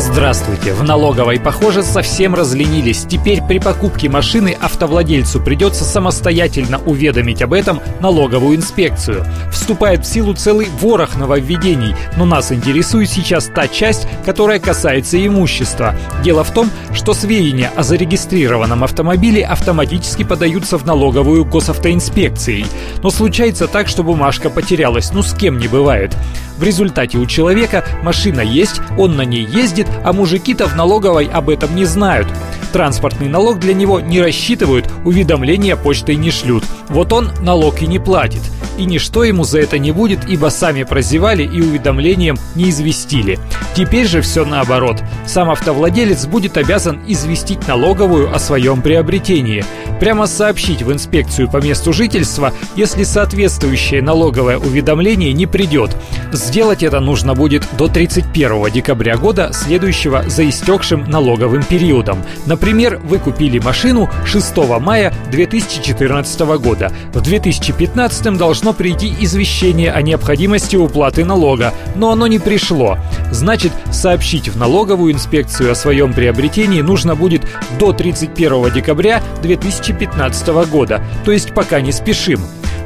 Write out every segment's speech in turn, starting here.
Здравствуйте! В налоговой, похоже, совсем разленились. Теперь при покупке машины автовладельцу придется самостоятельно уведомить об этом налоговую инспекцию. Вступает в силу целый ворох нововведений, но нас интересует сейчас та часть, которая касается имущества. Дело в том, что сведения о зарегистрированном автомобиле автоматически подаются в налоговую госавтоинспекцией. Но случается так, что бумажка потерялась, ну с кем не бывает. В результате у человека машина есть, он на ней ездит, а мужики-то в налоговой об этом не знают. Транспортный налог для него не рассчитывают, уведомления почтой не шлют. Вот он налог и не платит – и ничто ему за это не будет, ибо сами прозевали и уведомлением не известили. Теперь же все наоборот. Сам автовладелец будет обязан известить налоговую о своем приобретении. Прямо сообщить в инспекцию по месту жительства, если соответствующее налоговое уведомление не придет. Сделать это нужно будет до 31 декабря года, следующего за истекшим налоговым периодом. Например, вы купили машину 6 мая 2014 года. В 2015 должно должно прийти извещение о необходимости уплаты налога, но оно не пришло. Значит, сообщить в налоговую инспекцию о своем приобретении нужно будет до 31 декабря 2015 года, то есть пока не спешим.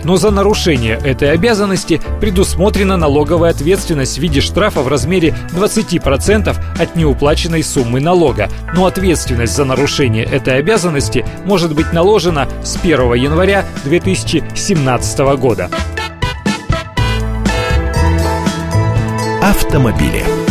Но за нарушение этой обязанности предусмотрена налоговая ответственность в виде штрафа в размере 20% от неуплаченной суммы налога. Но ответственность за нарушение этой обязанности может быть наложена с 1 января 2017 года. Автомобили.